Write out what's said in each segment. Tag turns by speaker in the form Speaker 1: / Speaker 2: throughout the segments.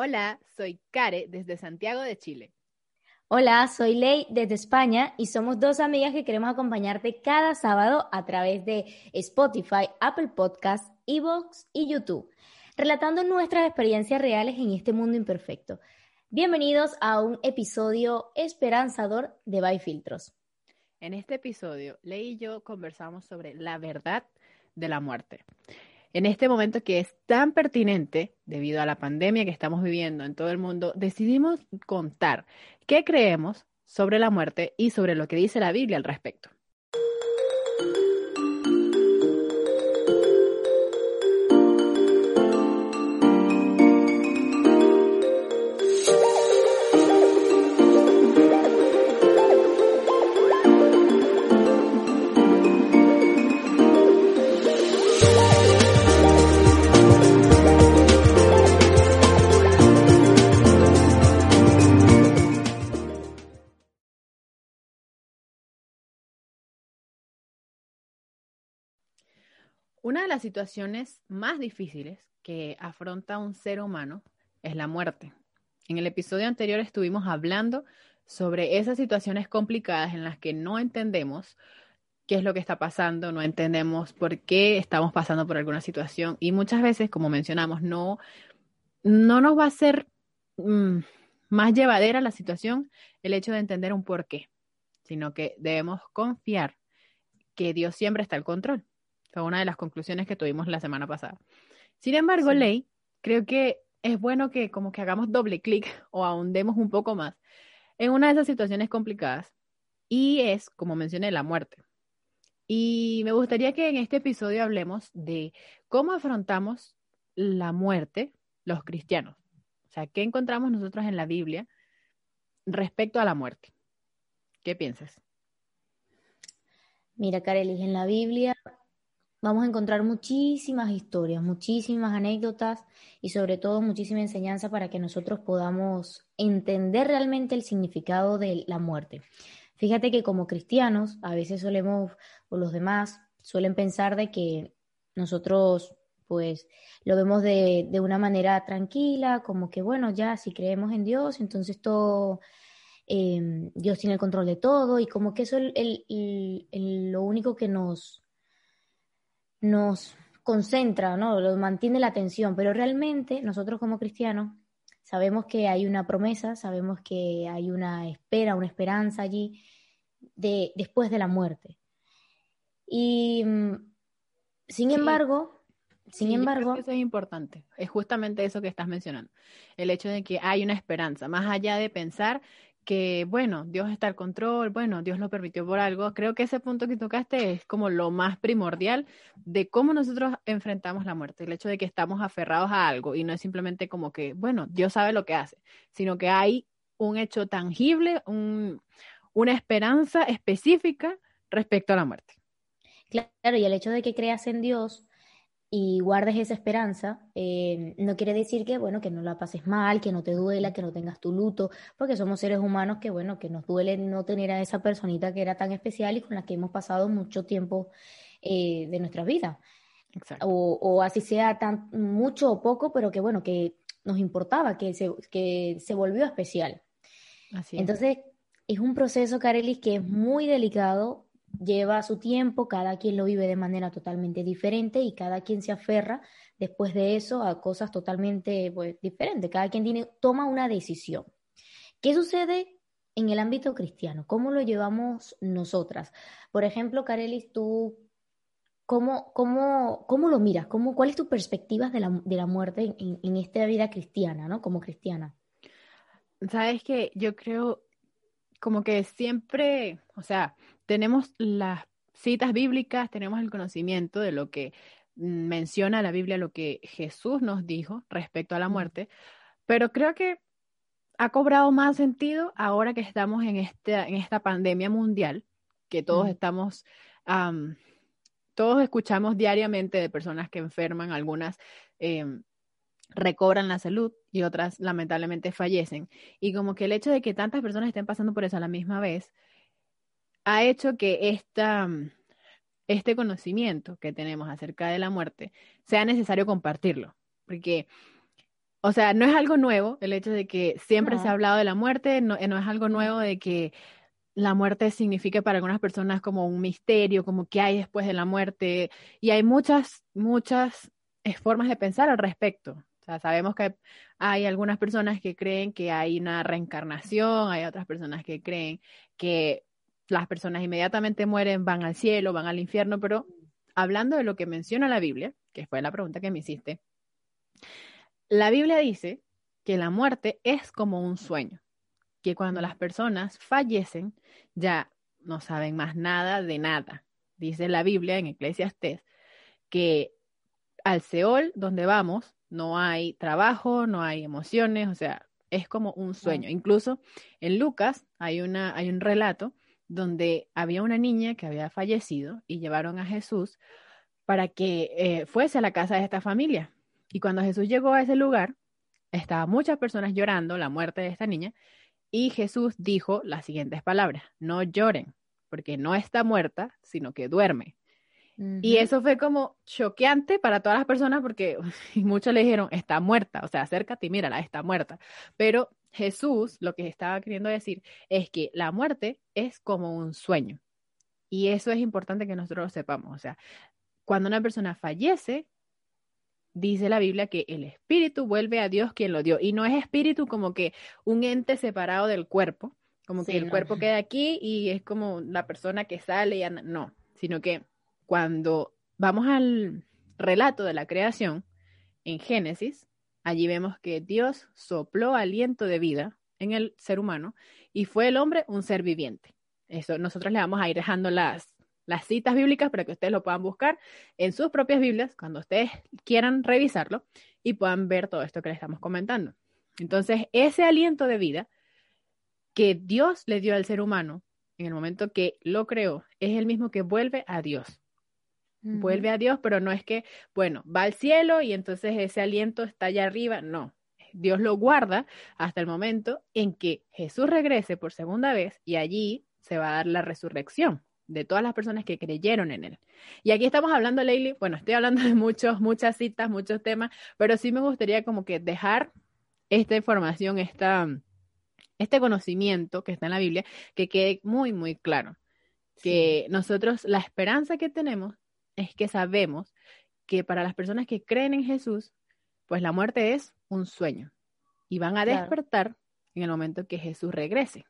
Speaker 1: Hola, soy Care desde Santiago de Chile.
Speaker 2: Hola, soy Ley desde España y somos dos amigas que queremos acompañarte cada sábado a través de Spotify, Apple Podcasts, Evox y YouTube, relatando nuestras experiencias reales en este mundo imperfecto. Bienvenidos a un episodio esperanzador de By Filtros.
Speaker 1: En este episodio, Ley y yo conversamos sobre la verdad de la muerte en este momento que es tan pertinente debido a la pandemia que estamos viviendo en todo el mundo, decidimos contar qué creemos sobre la muerte y sobre lo que dice la Biblia al respecto. Una de las situaciones más difíciles que afronta un ser humano es la muerte. En el episodio anterior estuvimos hablando sobre esas situaciones complicadas en las que no entendemos qué es lo que está pasando, no entendemos por qué estamos pasando por alguna situación y muchas veces, como mencionamos, no, no nos va a ser mm, más llevadera la situación el hecho de entender un por qué, sino que debemos confiar que Dios siempre está al control. Fue una de las conclusiones que tuvimos la semana pasada. Sin embargo, Ley, creo que es bueno que como que hagamos doble clic o ahondemos un poco más en una de esas situaciones complicadas y es, como mencioné, la muerte. Y me gustaría que en este episodio hablemos de cómo afrontamos la muerte los cristianos. O sea, ¿qué encontramos nosotros en la Biblia respecto a la muerte? ¿Qué piensas?
Speaker 2: Mira, Carelis, en la Biblia vamos a encontrar muchísimas historias, muchísimas anécdotas y sobre todo muchísima enseñanza para que nosotros podamos entender realmente el significado de la muerte. Fíjate que como cristianos a veces solemos, o los demás, suelen pensar de que nosotros pues lo vemos de, una manera tranquila, como que bueno, ya si creemos en Dios, entonces todo, em, Dios tiene el control de todo y como que eso es lo único que nos, nos concentra, ¿no? Lo mantiene la atención, pero realmente nosotros como cristianos sabemos que hay una promesa, sabemos que hay una espera, una esperanza allí de después de la muerte. Y mm, sin embargo, sin embargo,
Speaker 1: eso es importante. Es justamente eso que estás mencionando. El hecho de que hay una esperanza, más allá de pensar que, bueno, Dios está al control, bueno, Dios lo permitió por algo. Creo que ese punto que tocaste es como lo más primordial de cómo nosotros enfrentamos la muerte, el hecho de que estamos aferrados a algo y no es simplemente como que, bueno, Dios sabe lo que hace, sino que hay un hecho tangible, una esperanza específica respecto a la muerte.
Speaker 2: Claro, y el hecho de que creas en Dios y guardes esa esperanza, eh, no quiere decir que, bueno, que no la pases mal, que no te duela, que no tengas tu luto, porque somos seres humanos que, bueno, que nos duele no tener a esa personita que era tan especial y con la que hemos pasado mucho tiempo eh, de nuestra vida. O, o, así sea tan mucho o poco, pero que, bueno, que nos importaba, que se, que se volvió especial. Así Entonces, es un proceso, Carelis, que es muy delicado lleva su tiempo, cada quien lo vive de manera totalmente diferente y cada quien se aferra después de eso a cosas totalmente pues, diferentes. Cada quien tiene, toma una decisión. ¿Qué sucede en el ámbito cristiano? ¿Cómo lo llevamos nosotras? Por ejemplo, Carelis, tú, ¿cómo, cómo, cómo lo miras? ¿Cómo, ¿Cuál es tu perspectiva de la, de la muerte en, esta vida cristiana, ¿no? Como cristiana.
Speaker 1: Sabes que yo creo como que siempre, o sea, tenemos las citas bíblicas, tenemos el conocimiento de lo que menciona la Biblia, lo que Jesús nos dijo respecto a la muerte, pero creo que ha cobrado más sentido ahora que estamos en, este, en esta pandemia mundial, que todos estamos, todos escuchamos diariamente de personas que enferman, algunas em, recobran la salud y otras lamentablemente fallecen. Y como que el hecho de que tantas personas estén pasando por eso a la misma vez, ha hecho que esta, este conocimiento que tenemos acerca de la muerte sea necesario compartirlo. Porque, o sea, no es algo nuevo el hecho de que siempre se ha hablado de la muerte, no, no es algo nuevo de que la muerte significa para algunas personas como un misterio, como qué hay después de la muerte. Y hay muchas, muchas eh, formas de pensar al respecto sabemos que hay algunas personas que creen que hay una reencarnación, hay otras personas que creen que las personas inmediatamente mueren, van al cielo, van al infierno, pero hablando de lo que menciona la Biblia, que fue la pregunta que me hiciste, la Biblia dice que la muerte es como un sueño, que cuando las personas fallecen ya no saben más nada de nada. Dice la Biblia en Eclesiastes que al Seol, donde vamos, no hay trabajo, no hay emociones, o sea, es como un sueño. Incluso en Lucas hay, una, hay un relato donde había una niña que había fallecido y llevaron a Jesús para que eh, fuese a la casa de esta familia. Y cuando Jesús llegó a ese lugar, estaban muchas personas llorando la muerte de esta niña y Jesús dijo las siguientes palabras, no lloren, porque no está muerta, sino que duerme. Y eso fue como choqueante para todas las personas porque muchos le dijeron, está muerta, o sea, acércate y mírala, está muerta. Pero Jesús lo que estaba queriendo decir es que la muerte es como un sueño. Y eso es importante que nosotros lo sepamos. O sea, cuando una persona fallece, dice la Biblia que el espíritu vuelve a Dios quien lo dio. Y no es espíritu como que un ente separado del cuerpo, como que el cuerpo queda aquí y es como la persona que sale y anda. No, sino que cuando vamos al relato de la creación, en Génesis, allí vemos que Dios sopló aliento de vida en el ser humano y fue el hombre un ser viviente. Eso nosotros le vamos a ir dejando las, las citas bíblicas para que ustedes lo puedan buscar en sus propias Biblias cuando ustedes quieran revisarlo y puedan ver todo esto que les estamos comentando. Entonces, ese aliento de vida que Dios le dio al ser humano en el momento que lo creó es el mismo que vuelve a Dios vuelve a Dios, pero no es que, bueno, va al cielo y entonces ese aliento está allá arriba, no. Dios lo guarda hasta el momento en que Jesús regrese por segunda vez y allí se va a dar la resurrección de todas las personas que creyeron en él. Y aquí estamos hablando, Leili, bueno, estoy hablando de muchos, muchas citas, muchos temas, pero sí me gustaría como que dejar esta información, esta, este conocimiento que está en la Biblia, que quede muy, muy claro. Que nosotros, la esperanza que tenemos es que sabemos que para las personas que creen en Jesús, pues la muerte es un sueño y van a despertar en el momento que Jesús regrese.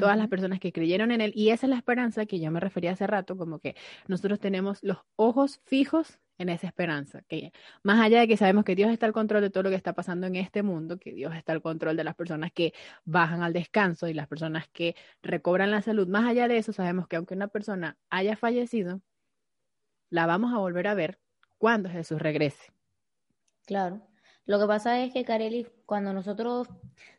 Speaker 1: Todas las personas que creyeron en Él, y esa es la esperanza que yo me refería hace rato, como que nosotros tenemos los ojos fijos en esa esperanza, que más allá de que sabemos que Dios está al control de todo lo que está pasando en este mundo, que Dios está al control de las personas que bajan al descanso y las personas que recobran la salud, más allá de eso sabemos que aunque una persona haya fallecido, la vamos a volver a ver cuando Jesús regrese.
Speaker 2: Claro. Lo que pasa es que, Carely, cuando nosotros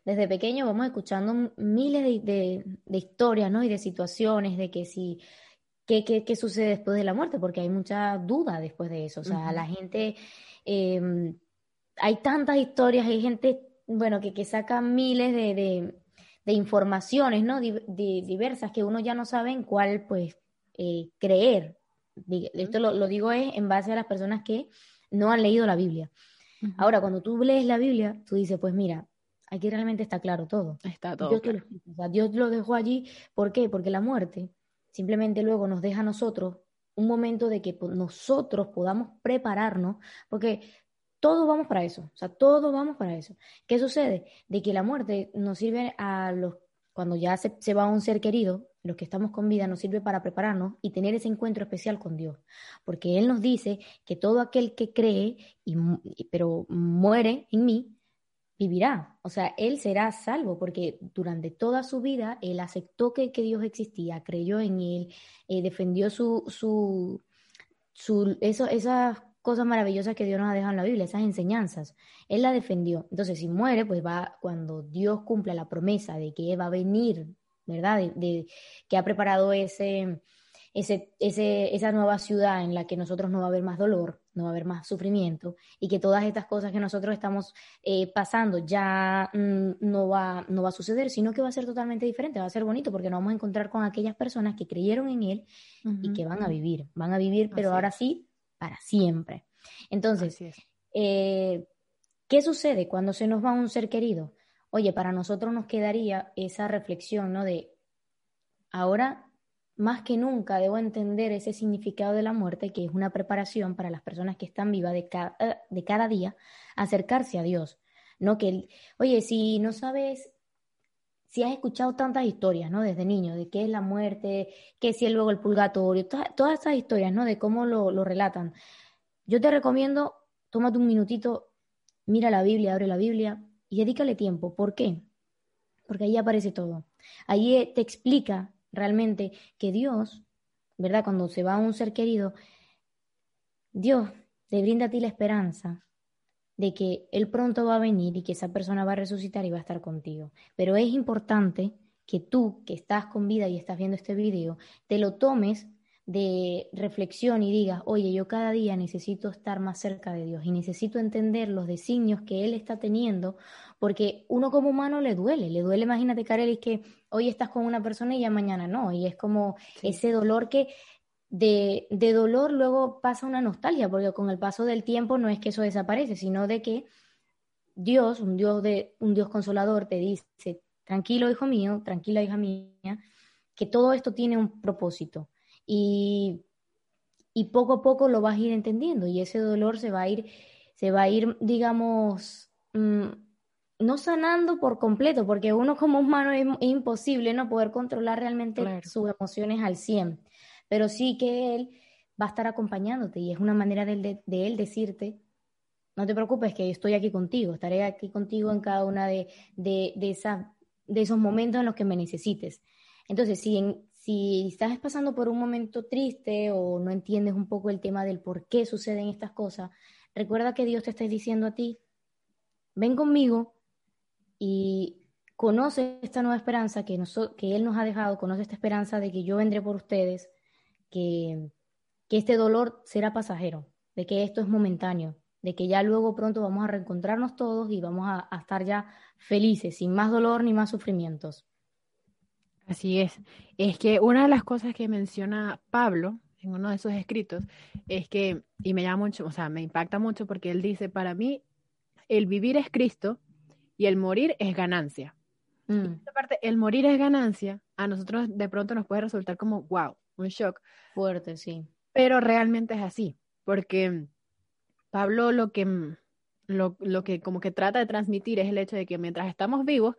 Speaker 2: desde pequeños vamos escuchando miles de, historias, ¿no? Y de situaciones, de que si, qué, qué, sucede después de la muerte, porque hay mucha duda después de eso. O sea, la gente, em, hay tantas historias, hay gente, bueno, que, que saca miles de, informaciones, ¿no? diversas que uno ya no sabe en cuál, pues, eh, creer. Esto lo, digo es en base a las personas que no han leído la Biblia. Ahora, cuando tú lees la Biblia, tú dices, pues mira, aquí realmente está claro todo.
Speaker 1: Está todo.
Speaker 2: Dios, lo, dejó allí. ¿Por qué? Porque la muerte simplemente luego nos deja a nosotros un momento de que nosotros podamos prepararnos, porque todos vamos para eso, o sea, todos vamos para eso. ¿Qué sucede? De que la muerte nos sirve a los, cuando ya se, se va un ser querido, los que estamos con vida nos sirve para prepararnos y tener ese encuentro especial con Dios. Porque Él nos dice que todo aquel que cree, y, pero muere en mí, vivirá. O sea, Él será salvo porque durante toda su vida Él aceptó que, Dios existía, creyó en Él, eh, defendió su, su, su eso, esas cosas maravillosas que Dios nos ha dejado en la Biblia, esas enseñanzas. Él la defendió. Entonces, si muere, pues va, cuando Dios cumpla la promesa de que va a venir, ¿verdad? De, que ha preparado ese, ese, ese, esa nueva ciudad en la que nosotros no va a haber más dolor, no va a haber más sufrimiento y que todas estas cosas que nosotros estamos eh, pasando ya mm, no, va, no va a suceder, sino que va a ser totalmente diferente, va a ser bonito porque nos vamos a encontrar con aquellas personas que creyeron en Él y que van a vivir, van a vivir, pero ahora sí, para siempre. Entonces, eh, ¿qué sucede cuando se nos va un ser querido? Oye, para nosotros nos quedaría esa reflexión, ¿no? De ahora más que nunca debo entender ese significado de la muerte, que es una preparación para las personas que están vivas de cada, de cada día, acercarse a Dios. No que, oye, si no sabes, si has escuchado tantas historias, ¿no? Desde niño, de qué es la muerte, qué es el luego el purgatorio, todas esas historias, ¿no? De cómo lo, lo relatan. Yo te recomiendo, tómate un minutito, mira la Biblia, abre la Biblia y dedícale tiempo. ¿Por qué? Porque ahí aparece todo. Ahí te explica realmente que Dios, ¿verdad? Cuando se va a un ser querido, Dios te brinda a ti la esperanza de que Él pronto va a venir y que esa persona va a resucitar y va a estar contigo. Pero es importante que tú, que estás con vida y estás viendo este video, te lo tomes de reflexión y digas, oye, yo cada día necesito estar más cerca de Dios y necesito entender los designios que Él está teniendo, porque uno como humano le duele, le duele, imagínate, Karel, que hoy estás con una persona y ya mañana no, y es como ese dolor que de, de dolor luego pasa una nostalgia, porque con el paso del tiempo no es que eso desaparece, sino de que Dios, un Dios, de, un Dios consolador, te dice, tranquilo, hijo mío, tranquila, hija mía, que todo esto tiene un propósito y, y poco a poco lo vas a ir entendiendo y ese dolor se va a ir, se va a ir, digamos, mm, no sanando por completo, porque uno como humano es, imposible no poder controlar realmente sus emociones al 100, pero sí que él va a estar acompañándote y es una manera de, él decirte, no te preocupes que estoy aquí contigo, estaré aquí contigo en cada una de, de, de, esa, de esos momentos en los que me necesites. Entonces, si si estás pasando por un momento triste o no entiendes un poco el tema del por qué suceden estas cosas, recuerda que Dios te está diciendo a ti, ven conmigo y conoce esta nueva esperanza que, que Él nos ha dejado, conoce esta esperanza de que yo vendré por ustedes, que, que este dolor será pasajero, de que esto es momentáneo, de que ya luego pronto vamos a reencontrarnos todos y vamos a estar ya felices, sin más dolor ni más sufrimientos.
Speaker 1: Así es. Es que una de las cosas que menciona Pablo en uno de sus escritos es que, y me llama mucho, o sea, me impacta mucho porque él dice, para mí, el vivir es Cristo y el morir es ganancia. Mm. parte, el morir es ganancia, a nosotros de pronto nos puede resultar como, wow, un shock.
Speaker 2: Fuerte, sí.
Speaker 1: Pero realmente es así, porque Pablo lo que, lo, lo que como que trata de transmitir es el hecho de que mientras estamos vivos,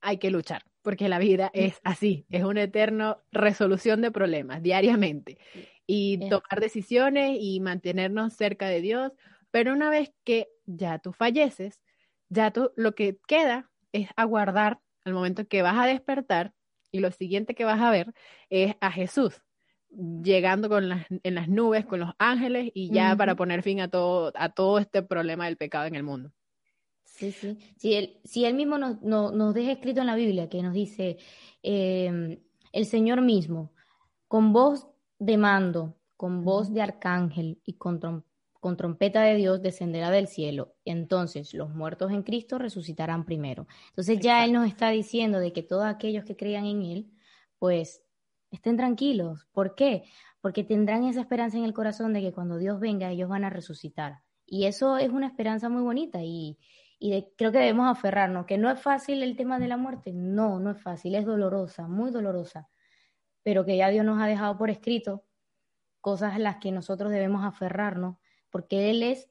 Speaker 1: hay que luchar porque la vida es así, es una eterna resolución de problemas diariamente y tomar decisiones y mantenernos cerca de Dios, pero una vez que ya tú falleces, ya tú lo que queda es aguardar al momento que vas a despertar y lo siguiente que vas a ver es a Jesús llegando con las, en las nubes con los ángeles y ya para poner fin a todo, a todo este problema del pecado en el mundo.
Speaker 2: Sí, sí. Si él, si él mismo nos, nos deja escrito en la Biblia que nos dice em, el Señor mismo, con voz de mando, con voz de arcángel y con, con trompeta de Dios descenderá del cielo. Entonces los muertos en Cristo resucitarán primero. Entonces ya Él nos está diciendo de que todos aquellos que crean en Él, pues estén tranquilos. ¿Por qué? Porque tendrán esa esperanza en el corazón de que cuando Dios venga ellos van a resucitar. Y eso es una esperanza muy bonita y, y creo que debemos aferrarnos, que no es fácil el tema de la muerte, no, no es fácil, es dolorosa, muy dolorosa, pero que ya Dios nos ha dejado por escrito cosas a las que nosotros debemos aferrarnos, porque Él es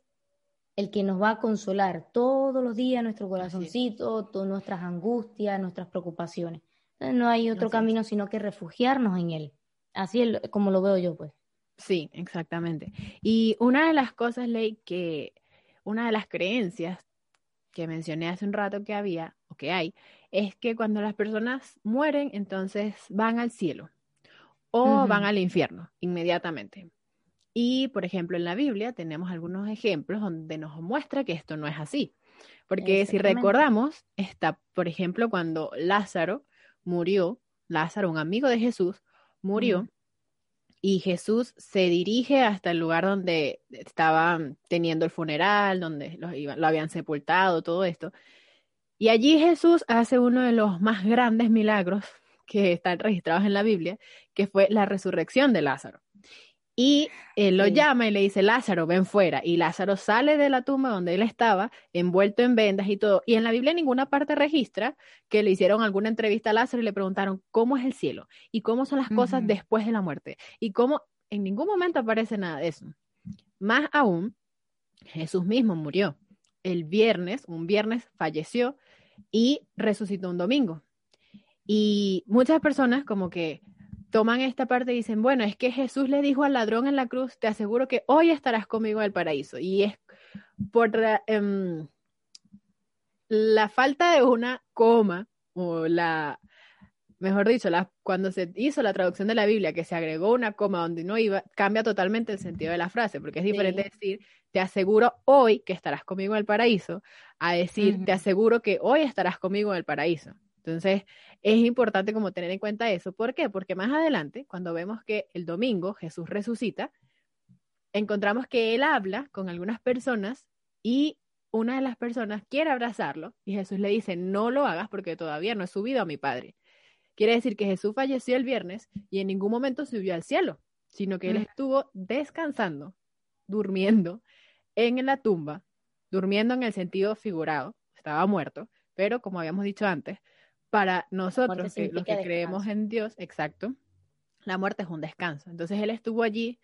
Speaker 2: el que nos va a consolar todos los días nuestro corazoncito, todas nuestras angustias, nuestras preocupaciones. No hay otro camino sino que refugiarnos en Él. Así es como lo veo yo, pues.
Speaker 1: Sí, exactamente. Y una de las cosas, Ley, que una de las creencias que mencioné hace un rato que había o que hay, es que cuando las personas mueren, entonces van al cielo o van al infierno inmediatamente. Y, por ejemplo, en la Biblia tenemos algunos ejemplos donde nos muestra que esto no es así. Porque si recordamos, está, por ejemplo, cuando Lázaro murió, Lázaro, un amigo de Jesús, murió, y Jesús se dirige hasta el lugar donde estaban teniendo el funeral, donde lo, lo habían sepultado, todo esto. Y allí Jesús hace uno de los más grandes milagros que están registrados en la Biblia, que fue la resurrección de Lázaro. Y él lo llama y le dice, Lázaro, ven fuera. Y Lázaro sale de la tumba donde él estaba, envuelto en vendas y todo. Y en la Biblia en ninguna parte registra que le hicieron alguna entrevista a Lázaro y le preguntaron cómo es el cielo y cómo son las cosas después de la muerte. Y cómo en ningún momento aparece nada de eso. Más aún, Jesús mismo murió. El viernes, un viernes, falleció y resucitó un domingo. Y muchas personas como que toman esta parte y dicen, bueno, es que Jesús le dijo al ladrón en la cruz, te aseguro que hoy estarás conmigo en el paraíso. Y es por em, la falta de una coma, o la, mejor dicho, la, cuando se hizo la traducción de la Biblia, que se agregó una coma donde no iba, cambia totalmente el sentido de la frase, porque es diferente decir, te aseguro hoy que estarás conmigo en el paraíso, a decir, te aseguro que hoy estarás conmigo en el paraíso. Entonces, es importante como tener en cuenta eso. ¿Por qué? Porque más adelante, cuando vemos que el domingo Jesús resucita, encontramos que él habla con algunas personas y una de las personas quiere abrazarlo y Jesús le dice, no lo hagas porque todavía no he subido a mi Padre. Quiere decir que Jesús falleció el viernes y en ningún momento subió al cielo, sino que él mm. estuvo descansando, durmiendo en la tumba, durmiendo en el sentido figurado, estaba muerto, pero como habíamos dicho antes, para nosotros, los que creemos en Dios, exacto, la muerte es un descanso. Entonces él estuvo allí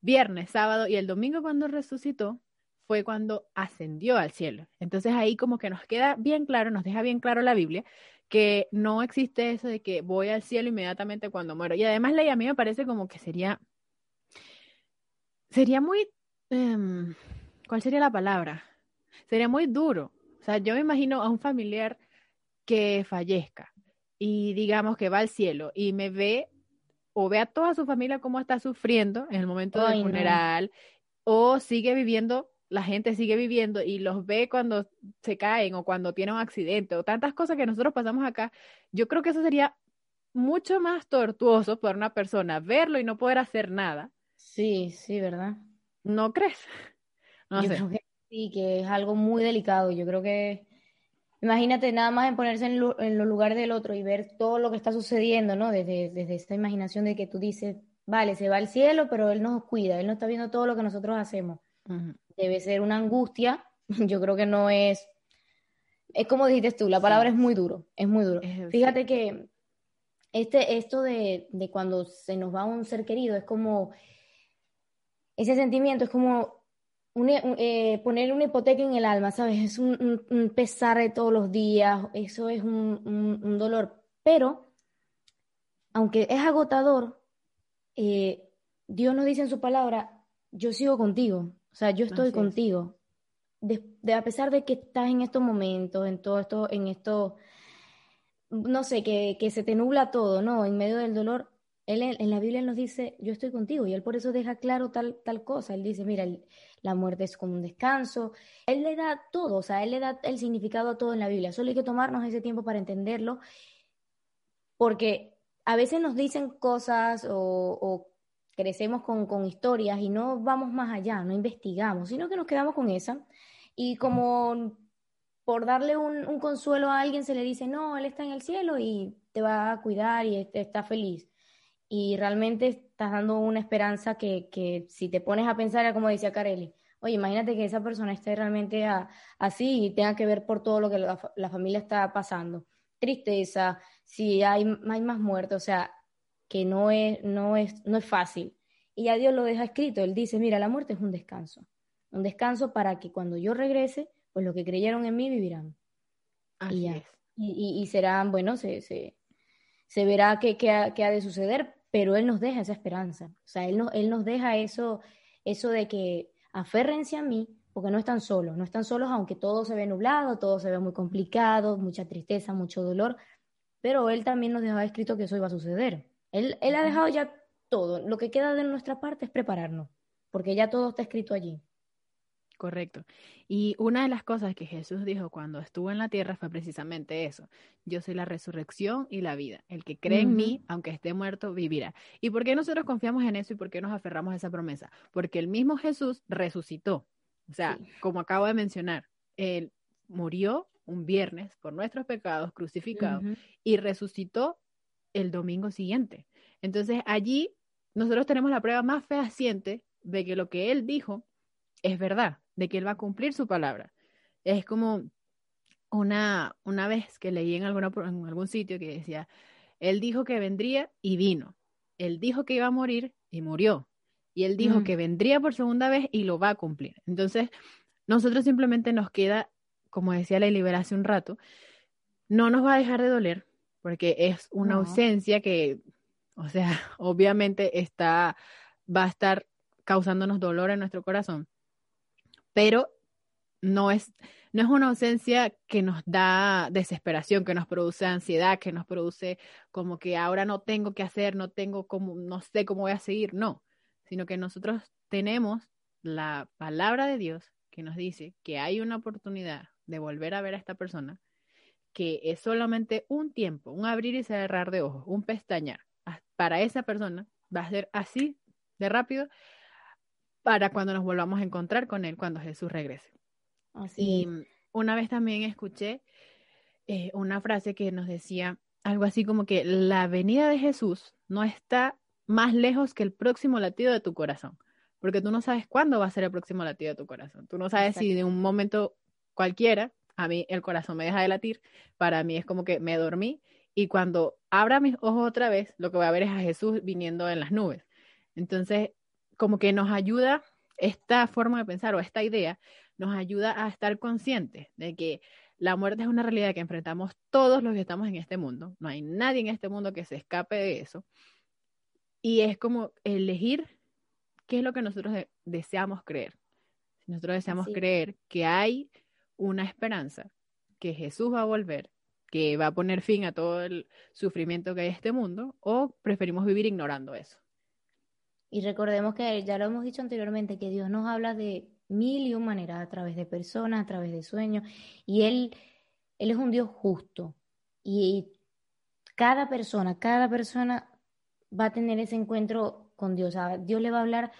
Speaker 1: viernes, sábado y el domingo cuando resucitó fue cuando ascendió al cielo. Entonces ahí como que nos queda bien claro, nos deja bien claro la Biblia que no existe eso de que voy al cielo inmediatamente cuando muero. Y además ley a mí me parece como que sería, sería muy, em, ¿cuál sería la palabra? Sería muy duro. O sea, yo me imagino a un familiar que fallezca y digamos que va al cielo y me ve o ve a toda su familia cómo está sufriendo en el momento del funeral o sigue viviendo, la gente sigue viviendo y los ve cuando se caen o cuando tienen un accidente o tantas cosas que nosotros pasamos acá, yo creo que eso sería mucho más tortuoso para una persona verlo y no poder hacer nada.
Speaker 2: Sí, sí, ¿verdad?
Speaker 1: ¿No crees?
Speaker 2: No sé. sí, que es algo muy delicado. Yo creo que Imagínate nada más en ponerse en, los lugares del otro y ver todo lo que está sucediendo, ¿no? Desde, desde esta imaginación de que tú dices, vale, se va al cielo, pero Él nos cuida, Él no está viendo todo lo que nosotros hacemos. Debe ser una angustia, yo creo que no es, es como dijiste tú, la palabra es muy duro, es muy duro. Fíjate que este, esto de, de cuando se nos va un ser querido es como, ese sentimiento es como eh, poner una hipoteca en el alma, ¿sabes? Es un, pesar de todos los días, eso es un, dolor. Pero, aunque es agotador, eh, Dios nos dice en su palabra, yo sigo contigo, o sea, yo estoy contigo. De, a pesar de que estás en estos momentos, en todo esto, en esto, no sé, que, que se te nubla todo, ¿no? En medio del dolor, él en la Biblia nos dice, yo estoy contigo, y él por eso deja claro tal, tal cosa. Él dice, mira, la muerte es como un descanso. Él le da todo, o sea, él le da el significado a todo en la Biblia. Solo hay que tomarnos ese tiempo para entenderlo, porque a veces nos dicen cosas o, crecemos con, historias y no vamos más allá, no investigamos, sino que nos quedamos con esa. Y como por darle un, un consuelo a alguien se le dice, no, él está en el cielo y te va a cuidar y está feliz y realmente estás dando una esperanza que, que si te pones a pensar, como decía Carelli, oye, imagínate que esa persona esté realmente así y tenga que ver por todo lo que la, familia está pasando. Tristeza, si hay, hay más muertos, o sea, que no es, no, es, no es fácil. Y a Dios lo deja escrito, Él dice, mira, la muerte es un descanso, un descanso para que cuando yo regrese, pues los que creyeron en mí vivirán.
Speaker 1: Así y, es.
Speaker 2: y, y, serán, bueno, se, se, se verá qué, qué, ha, de suceder, pero Él nos deja esa esperanza. O sea, Él, no, él nos deja eso, eso de que aférrense a mí, porque no están solos, no están solos aunque todo se ve nublado, todo se ve muy complicado, mucha tristeza, mucho dolor, pero Él también nos deja escrito que eso iba a suceder. Él, él ha dejado ya todo, lo que queda de nuestra parte es prepararnos. porque ya todo está escrito allí.
Speaker 1: Correcto. Y una de las cosas que Jesús dijo cuando estuvo en la tierra fue precisamente eso. Yo soy la resurrección y la vida. El que cree en mí, aunque esté muerto, vivirá. ¿Y por qué nosotros confiamos en eso y por qué nos aferramos a esa promesa? Porque el mismo Jesús resucitó. O sea, como acabo de mencionar, él murió un viernes por nuestros pecados, crucificado, y resucitó el domingo siguiente. Entonces allí nosotros tenemos la prueba más fehaciente de que lo que él dijo es verdad de que Él va a cumplir su palabra. Es como una, una vez que leí en, alguna, en algún sitio que decía, Él dijo que vendría y vino. Él dijo que iba a morir y murió. Y Él dijo mm. que vendría por segunda vez y lo va a cumplir. Entonces, nosotros simplemente nos queda, como decía la libera hace un rato, no nos va a dejar de doler, porque es una ausencia que, o sea, obviamente está, va a estar causándonos dolor en nuestro corazón pero no es, no es una ausencia que nos da desesperación, que nos produce ansiedad, que nos produce como que ahora no tengo que hacer, no tengo como, no sé cómo voy a seguir, no, sino que nosotros tenemos la palabra de Dios que nos dice que hay una oportunidad de volver a ver a esta persona, que es solamente un tiempo, un abrir y cerrar de ojos, un pestañar. Para esa persona va a ser así de rápido para cuando nos volvamos a encontrar con Él cuando Jesús regrese. y una vez también escuché eh, una frase que nos decía algo así como que la venida de Jesús no está más lejos que el próximo latido de tu corazón, porque tú no sabes cuándo va a ser el próximo latido de tu corazón. Tú no sabes si de un momento cualquiera, a mí el corazón me deja de latir, para mí es como que me dormí y cuando abra mis ojos otra vez, lo que voy a ver es a Jesús viniendo en las nubes. Entonces, como que nos ayuda esta forma de pensar o esta idea, nos ayuda a estar conscientes de que la muerte es una realidad que enfrentamos todos los que estamos en este mundo. No hay nadie en este mundo que se escape de eso. Y es como elegir qué es lo que nosotros deseamos creer. Si nosotros deseamos creer que hay una esperanza, que Jesús va a volver, que va a poner fin a todo el sufrimiento que hay en este mundo, o preferimos vivir ignorando eso.
Speaker 2: Y recordemos que ya lo hemos dicho anteriormente, que Dios nos habla de mil y un maneras, a través de personas, a través de sueños, y Él, Él es un Dios justo. Y cada persona, cada persona va a tener ese encuentro con Dios. Dios le va a hablar,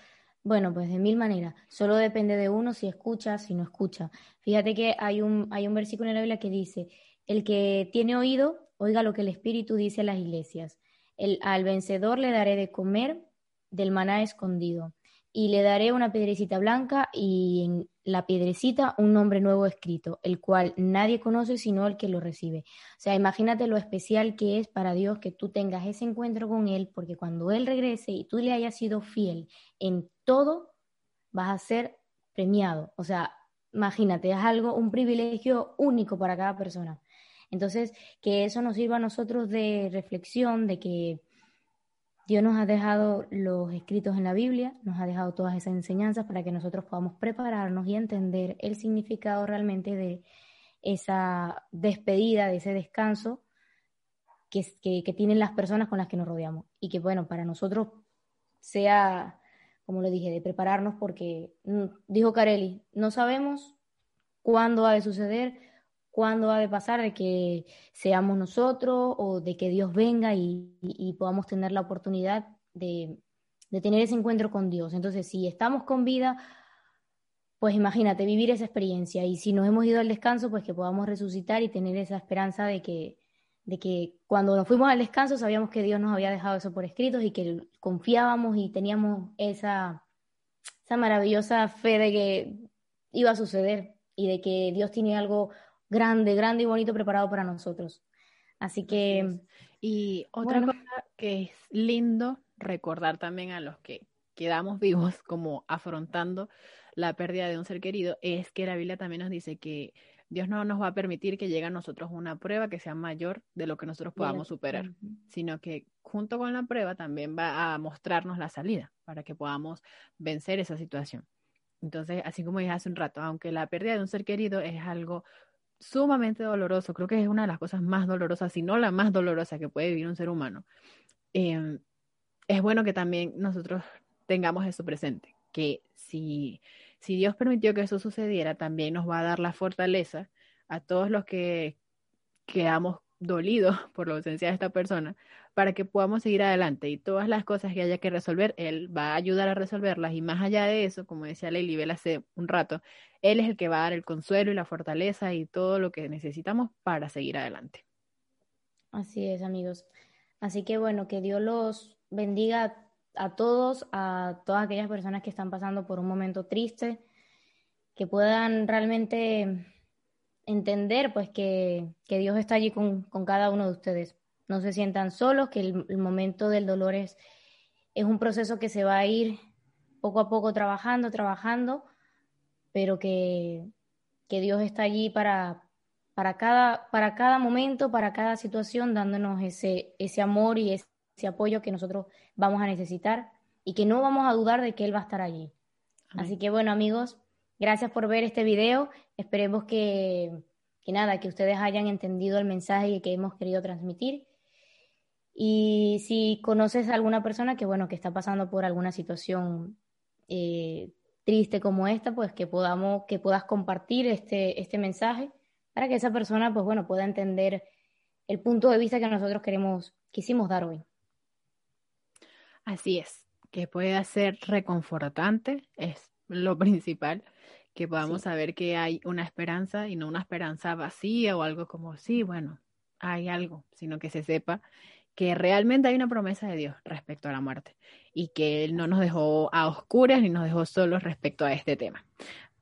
Speaker 2: bueno, pues de mil maneras. Solo depende de uno si escucha, si no escucha. Fíjate que hay un, hay un versículo en la Biblia que dice, el que tiene oído, oiga lo que el Espíritu dice a las iglesias. El, al vencedor le daré de comer del maná escondido. Y le daré una piedrecita blanca y en la piedrecita un nombre nuevo escrito, el cual nadie conoce sino el que lo recibe. O sea, imagínate lo especial que es para Dios que tú tengas ese encuentro con Él, porque cuando Él regrese y tú le hayas sido fiel en todo, vas a ser premiado. O sea, imagínate, es algo, un privilegio único para cada persona. Entonces, que eso nos sirva a nosotros de reflexión, de que Dios nos ha dejado los escritos en la Biblia, nos ha dejado todas esas enseñanzas para que nosotros podamos prepararnos y entender el significado realmente de esa despedida, de ese descanso que, que, tienen las personas con las que nos rodeamos. Y que, bueno, para nosotros sea, como lo dije, de prepararnos porque, mm, dijo Carelli, no sabemos cuándo ha de suceder, cuándo ha de pasar de que seamos nosotros o de que Dios venga y, podamos tener la oportunidad de, tener ese encuentro con Dios. Entonces, si estamos con vida, pues imagínate vivir esa experiencia y si nos hemos ido al descanso, pues que podamos resucitar y tener esa esperanza de que, de que cuando nos fuimos al descanso sabíamos que Dios nos había dejado eso por escrito y que confiábamos y teníamos esa, esa maravillosa fe de que iba a suceder y de que Dios tiene algo grande, grande y bonito preparado para nosotros. Así que...
Speaker 1: Y otra cosa que es lindo recordar también a los que quedamos vivos como afrontando la pérdida de un ser querido es que la Biblia también nos dice que Dios no nos va a permitir que llegue a nosotros una prueba que sea mayor de lo que nosotros podamos superar, sino que junto con la prueba también va a mostrarnos la salida para que podamos vencer esa situación. Entonces, así como dije hace un rato, aunque la pérdida de un ser querido es algo sumamente doloroso, creo que es una de las cosas más dolorosas, si no la más dolorosa que puede vivir un ser humano, em, es bueno que también nosotros tengamos eso presente, que si, si Dios permitió que eso sucediera, también nos va a dar la fortaleza a todos los que quedamos dolidos por la ausencia de esta persona, para que podamos seguir adelante y todas las cosas que haya que resolver, Él va a ayudar a resolverlas y más allá de eso, como decía Bell hace un rato, Él es el que va a dar el consuelo y la fortaleza y todo lo que necesitamos para seguir adelante.
Speaker 2: Así es, amigos. Así que bueno, que Dios los bendiga a todos, a todas aquellas personas que están pasando por un momento triste, que puedan realmente entender pues que, Dios está allí con, cada uno de ustedes. No se sientan solos, que el, momento del dolor es, es un proceso que se va a ir poco a poco trabajando, trabajando, pero que, que Dios está allí para, para, cada, para cada momento, para cada situación, dándonos ese, ese amor y ese, apoyo que nosotros vamos a necesitar y que no vamos a dudar de que Él va a estar allí. Así que bueno amigos, Gracias por ver este video. Esperemos que, nada, que ustedes hayan entendido el mensaje que hemos querido transmitir. Y si conoces a alguna persona que, bueno, que está pasando por alguna situación eh, triste como esta, pues que podamos, que puedas compartir este, este mensaje para que esa persona, pues bueno, pueda entender el punto de vista que nosotros queremos, quisimos dar hoy.
Speaker 1: Así es, que pueda ser reconfortante, es lo principal, que podamos saber que hay una esperanza y no una esperanza vacía o algo como, sí, bueno, hay algo, sino que se sepa que realmente hay una promesa de Dios respecto a la muerte y que Él no nos dejó a oscuras ni nos dejó solos respecto a este tema.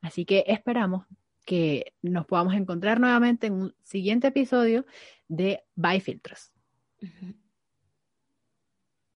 Speaker 1: Así que esperamos que nos podamos encontrar nuevamente en un siguiente episodio de By Filtros.